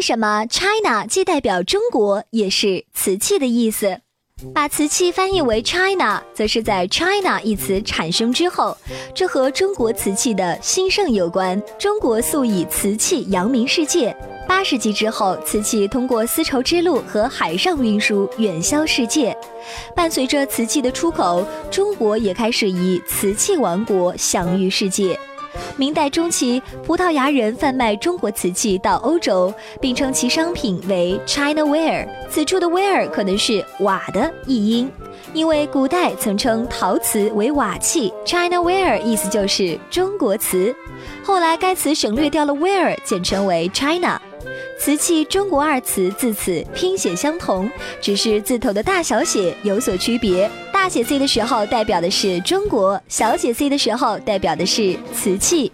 为什么 China 既代表中国，也是瓷器的意思？把瓷器翻译为 China，则是在 China 一词产生之后，这和中国瓷器的兴盛有关。中国素以瓷器扬名世界。八世纪之后，瓷器通过丝绸之路和海上运输远销世界。伴随着瓷器的出口，中国也开始以瓷器王国享誉世界。明代中期，葡萄牙人贩卖中国瓷器到欧洲，并称其商品为 China Ware。此处的 Ware 可能是瓦的译音，因为古代曾称陶瓷为瓦器，China Ware 意思就是中国瓷。后来该词省略掉了 Ware，简称为 China。瓷器“中国”二词自此拼写相同，只是字头的大小写有所区别。大写 C 的时候代表的是中国，小写 c 的时候代表的是瓷器。